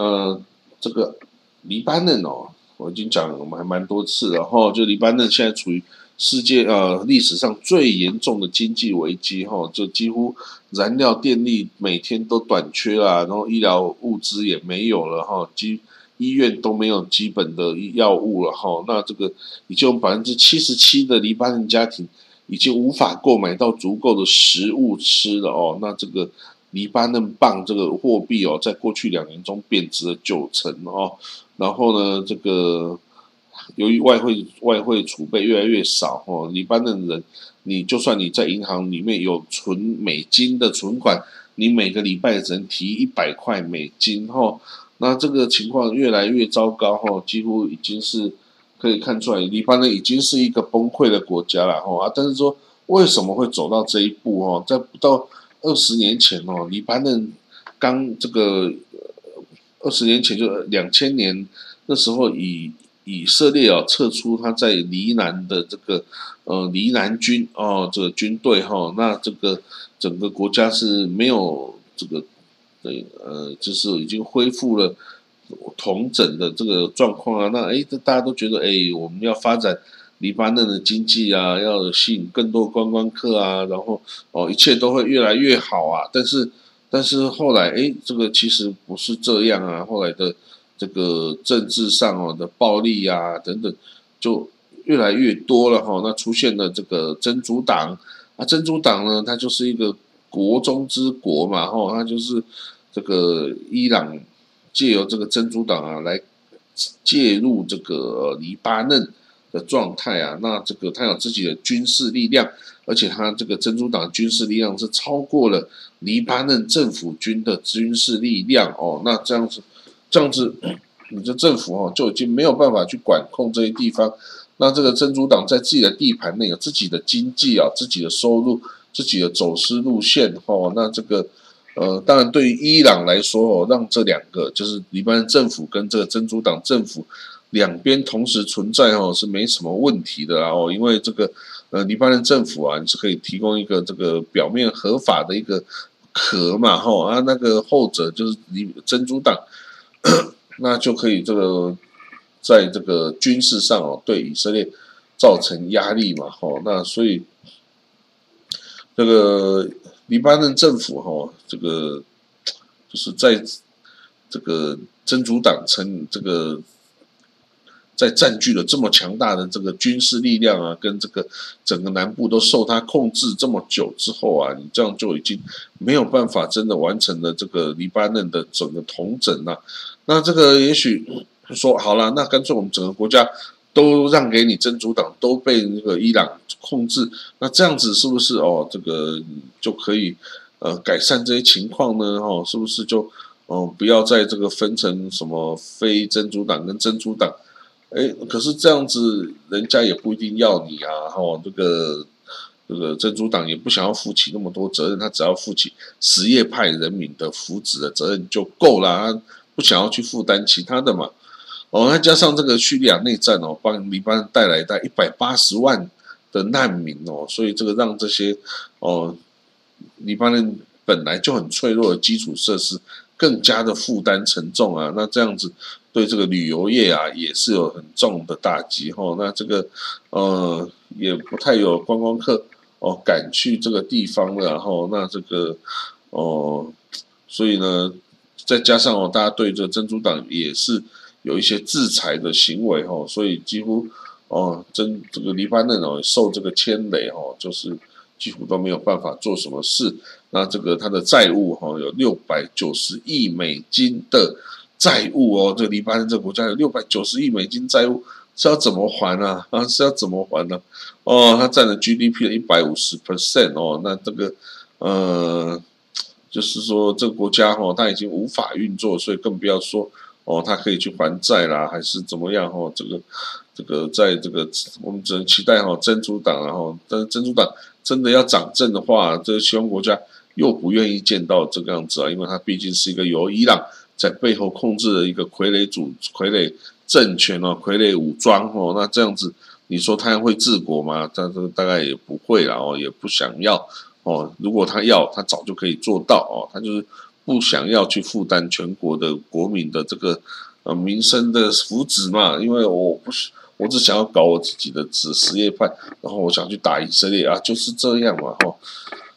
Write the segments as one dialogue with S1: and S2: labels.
S1: 呃，这个黎巴嫩哦，我已经讲我们还蛮多次了哈，就黎巴嫩现在处于世界呃历史上最严重的经济危机哈，就几乎燃料电力每天都短缺啦，然后医疗物资也没有了哈，基医院都没有基本的药物了哈，那这个已经百分之七十七的黎巴嫩家庭已经无法购买到足够的食物吃了哦，那这个。黎巴嫩镑这个货币哦，在过去两年中贬值了九成哦。然后呢，这个由于外汇外汇储备越来越少哦，黎巴嫩人，你就算你在银行里面有存美金的存款，你每个礼拜只能提一百块美金哈。那这个情况越来越糟糕哈，几乎已经是可以看出来，黎巴嫩已经是一个崩溃的国家了哈。啊，但是说为什么会走到这一步哈，在不到。二十年前哦，黎巴嫩刚这个二十年前就两千年那时候，以以色列哦撤出他在黎南的这个呃黎南军哦这个军队哈，那这个整个国家是没有这个对呃就是已经恢复了同整的这个状况啊，那哎这大家都觉得哎我们要发展。黎巴嫩的经济啊，要吸引更多观光客啊，然后哦，一切都会越来越好啊。但是，但是后来，哎，这个其实不是这样啊。后来的这个政治上哦的暴力啊等等，就越来越多了哈。那出现了这个真主党啊，真主党呢，它就是一个国中之国嘛，哈，它就是这个伊朗借由这个真主党啊来介入这个黎巴嫩。的状态啊，那这个他有自己的军事力量，而且他这个珍珠党军事力量是超过了黎巴嫩政府军的军事力量哦。那这样子，这样子，你的政府哦就已经没有办法去管控这些地方。那这个珍珠党在自己的地盘内有自己的经济啊，自己的收入，自己的走私路线哦。那这个呃，当然对于伊朗来说哦，让这两个就是黎巴嫩政府跟这个珍珠党政府。两边同时存在哦，是没什么问题的哦，因为这个呃，黎巴嫩政府啊，你是可以提供一个这个表面合法的一个壳嘛，哈啊，那个后者就是黎珍珠党，那就可以这个在这个军事上哦，对以色列造成压力嘛，哈，那所以这个黎巴嫩政府哈，这个就是在这个真主党成这个。在占据了这么强大的这个军事力量啊，跟这个整个南部都受他控制这么久之后啊，你这样就已经没有办法真的完成了这个黎巴嫩的整个统整了。那这个也许说好了，那干脆我们整个国家都让给你真主党，都被那个伊朗控制，那这样子是不是哦？这个就可以呃改善这些情况呢？哈，是不是就哦不要在这个分成什么非真主党跟真主党？哎，可是这样子，人家也不一定要你啊！哈，这个这个珍珠党也不想要负起那么多责任，他只要负起什叶派人民的福祉的责任就够了，他不想要去负担其他的嘛。哦，那加上这个叙利亚内战哦，帮黎巴嫩带来的一百八十万的难民哦，所以这个让这些哦黎巴嫩本来就很脆弱的基础设施更加的负担沉重啊！那这样子。对这个旅游业啊，也是有很重的打击哈。那这个呃，也不太有观光客哦敢去这个地方了哈。那这个哦，所以呢，再加上哦，大家对这珍珠党也是有一些制裁的行为哈。所以几乎哦，真这个黎巴嫩哦受这个牵累哦，就是几乎都没有办法做什么事。那这个他的债务哈有六百九十亿美金的。债务哦，这个黎巴嫩这个国家有六百九十亿美金债务，是要怎么还呢？啊，是要怎么还呢？哦，它占了 GDP 的一百五十 percent 哦，那这个呃，就是说这个国家哈，它已经无法运作，所以更不要说哦，它可以去还债啦，还是怎么样哈？这个这个在这个我们只能期待哈，珍珠党然后，但是珍珠党真的要掌政的话，这个西方国家又不愿意见到这个样子啊，因为它毕竟是一个由伊朗。在背后控制的一个傀儡主傀儡政权哦，傀儡武装哦，那这样子，你说他会治国吗？他这大概也不会了哦，也不想要哦。如果他要，他早就可以做到哦。他就是不想要去负担全国的国民的这个呃民生的福祉嘛，因为我不是我只想要搞我自己的子实业派，然后我想去打以色列啊，就是这样嘛哈。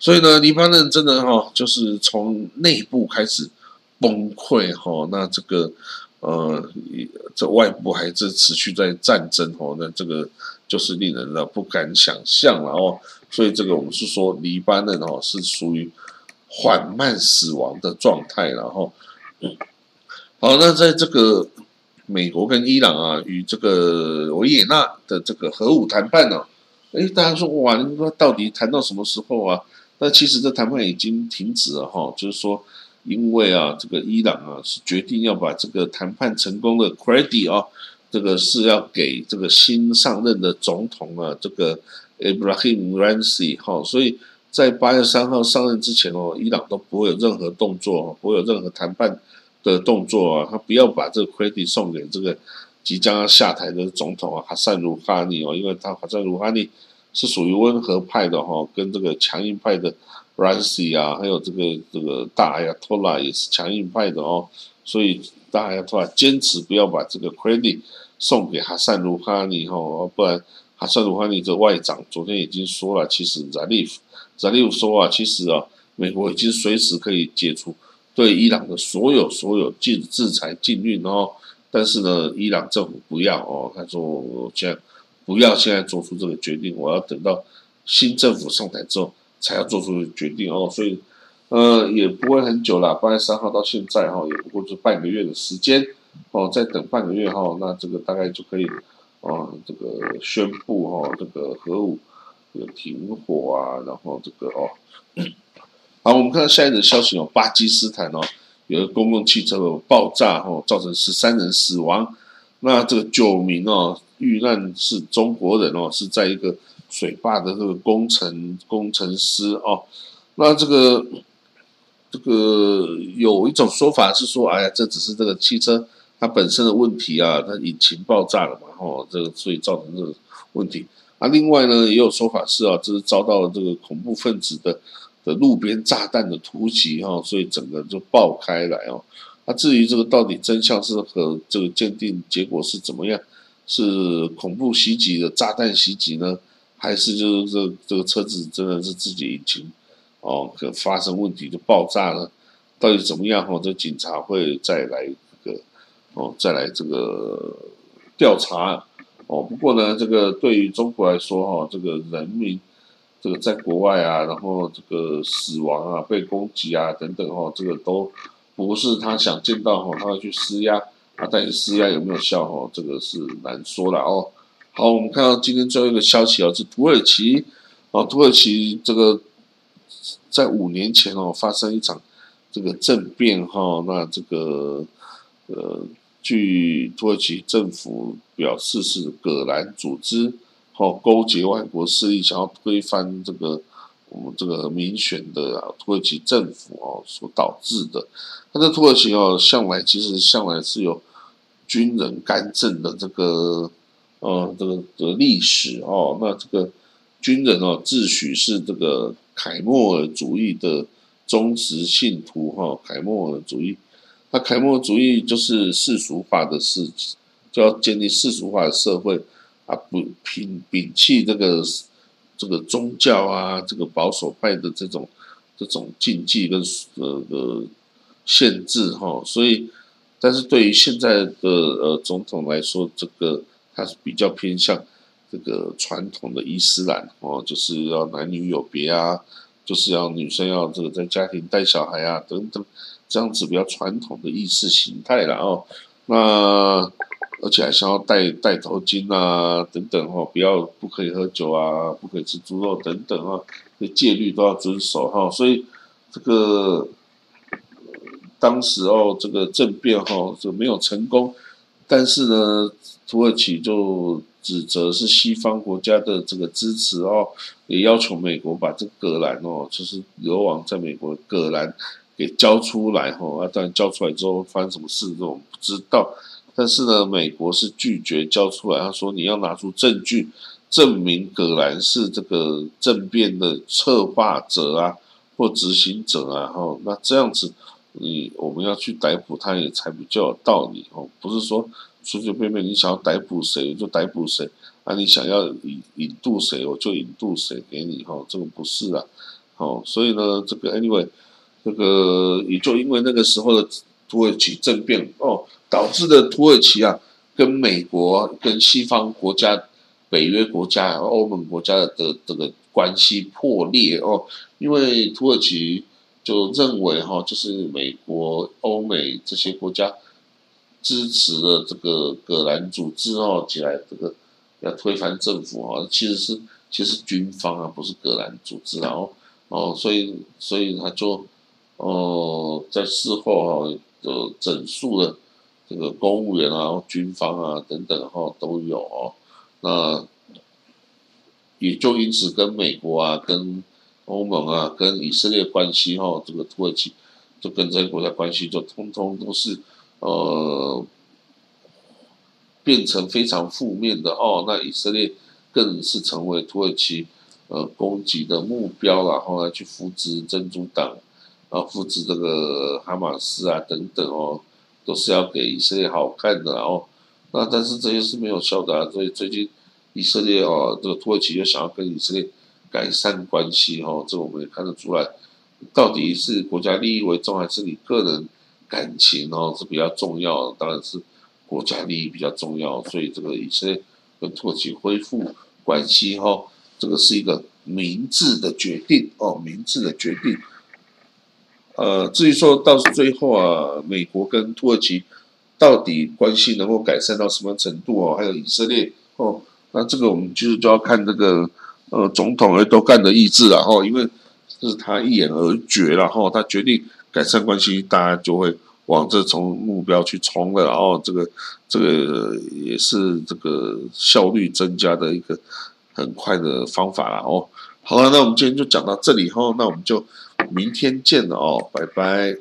S1: 所以呢，黎巴嫩真的哈，就是从内部开始崩溃哈，那这个呃，这外部还是持续在战争哦，那这个就是令人呢不敢想象了哦。所以这个我们是说，黎巴嫩哦是属于缓慢死亡的状态，然后，好，那在这个美国跟伊朗啊与这个维也纳的这个核武谈判呢，哎，大家说哇，你说到底谈到什么时候啊？那其实这谈判已经停止了哈，就是说，因为啊，这个伊朗啊是决定要把这个谈判成功的 credit 啊，这个是要给这个新上任的总统啊，这个。Ibrahim Raisi 哈，所以在八月三号上任之前哦，伊朗都不会有任何动作，不会有任何谈判的动作啊。他不要把这个 credit 送给这个即将要下台的总统啊，哈萨鲁哈尼哦，因为他哈萨鲁哈尼是属于温和派的哈，跟这个强硬派的 Raisi 啊，还有这个这个大亚托拉也是强硬派的哦，所以大亚托拉坚持不要把这个 credit 送给哈萨鲁哈尼哈，不然。哈萨鲁哈尼这外长昨天已经说了，其实扎利夫扎利夫说啊，其实啊，美国已经随时可以解除对伊朗的所有所有禁制裁禁运哦。但是呢，伊朗政府不要哦，他说现在不要现在做出这个决定，我要等到新政府上台之后才要做出决定哦。所以呃，也不会很久了，八月三号到现在哈，也不过是半个月的时间哦，再等半个月哈，那这个大概就可以。啊，这个宣布哈，这个核武有停火啊，然后这个哦，好，我们看到下一则消息哦，巴基斯坦哦，有个公共汽车爆炸哦，造成十三人死亡，那这个九名哦遇难是中国人哦，是在一个水坝的这个工程工程师哦，那这个这个有一种说法是说，哎呀，这只是这个汽车。它本身的问题啊，它引擎爆炸了嘛，吼，这个所以造成这个问题。啊，另外呢，也有说法是啊，这是遭到了这个恐怖分子的的路边炸弹的突袭哈，所以整个就爆开来哦。那至于这个到底真相是和这个鉴定结果是怎么样？是恐怖袭击的炸弹袭击呢，还是就是这这个车子真的是自己引擎哦，可发生问题就爆炸了？到底怎么样？哈，这警察会再来这个。哦，再来这个调查哦。不过呢，这个对于中国来说哈，这个人民这个在国外啊，然后这个死亡啊、被攻击啊等等哈，这个都不是他想见到哈，他要去施压啊，但是施压有没有效哈，这个是难说了哦。好，我们看到今天最后一个消息哦，是土耳其哦，土耳其这个在五年前哦发生一场这个政变哈，那这个呃。据土耳其政府表示，是葛兰组织哦勾结外国势力，想要推翻这个我们这个民选的土耳其政府哦所导致的。那这土耳其哦向来其实向来是有军人干政的这个呃这个的历史哦。那这个军人哦自诩是这个凯末尔主义的忠实信徒哈，凯末尔主义。那凯末尔主义就是世俗化的世，就要建立世俗化的社会啊，不摒摒弃这个这个宗教啊，这个保守派的这种这种禁忌跟呃呃限制哈。所以，但是对于现在的呃总统来说，这个他是比较偏向这个传统的伊斯兰哦，就是要男女有别啊，就是要女生要这个在家庭带小孩啊等等。这样子比较传统的意识形态了哦，那而且还想要戴戴头巾啊等等哈，不要不可以喝酒啊，不可以吃猪肉等等啊，这戒律都要遵守哈。所以这个当时哦，这个政变哈就没有成功，但是呢，土耳其就指责是西方国家的这个支持哦，也要求美国把这个兰哦，就是流亡在美国的葛兰。给交出来哈，啊，当然交出来之后发生什么事，这种不知道。但是呢，美国是拒绝交出来，他说你要拿出证据证明葛兰是这个政变的策划者啊或执行者啊，哈，那这样子你我们要去逮捕他也才比较有道理哦，不是说随随便便你想要逮捕谁就逮捕谁，啊，你想要引引渡谁我就引渡谁给你哈，这个不是啊，哦，所以呢，这个 anyway，这个也就因为那个时候的土耳其政变哦，导致的土耳其啊跟美国跟西方国家、北约国家、欧盟国家的这个关系破裂哦，因为土耳其。就认为哈，就是美国、欧美这些国家支持了这个葛兰组织哦，起来这个要推翻政府哈，其实是其实军方啊，不是葛兰组织，然后哦，所以所以他就哦在事后哈就整肃了这个公务员啊、军方啊等等哈都有哦，那也就因此跟美国啊跟。欧盟啊，跟以色列关系哈，这个土耳其就跟这些国家关系就通通都是呃变成非常负面的哦。那以色列更是成为土耳其呃攻击的目标了，后来去扶植真主党，然后扶植这个哈马斯啊等等哦，都是要给以色列好看的哦。那但是这些是没有效的，所以最近以色列哦，这个土耳其又想要跟以色列。改善关系哈，这我们也看得出来，到底是国家利益为重，还是你个人感情哦是比较重要？当然是国家利益比较重要，所以这个以色列跟土耳其恢复关系哈，这个是一个明智的决定哦，明智的决定。呃，至于说到最后啊，美国跟土耳其到底关系能够改善到什么程度哦？还有以色列哦，那这个我们就是就要看这个。呃，总统也都干的意志然后，因为是他一言而决然后，他决定改善关系，大家就会往这从目标去冲了，然后这个这个也是这个效率增加的一个很快的方法了哦。好了，那我们今天就讲到这里哈，那我们就明天见了哦，拜拜。